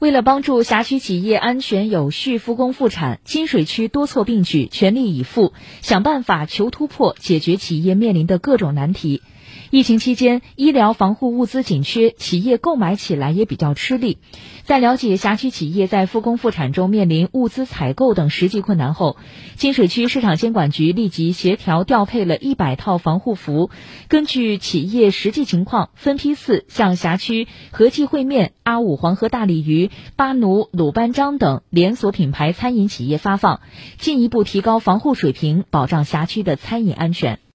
为了帮助辖区企业安全有序复工复产，金水区多措并举，全力以赴，想办法求突破，解决企业面临的各种难题。疫情期间，医疗防护物资紧缺，企业购买起来也比较吃力。在了解辖区企业在复工复产中面临物资采购等实际困难后，金水区市场监管局立即协调调配了一百套防护服，根据企业实际情况，分批次向辖区和记烩面、阿五黄河大鲤鱼、巴奴鲁班章等连锁品牌餐饮企业发放，进一步提高防护水平，保障辖区的餐饮安全。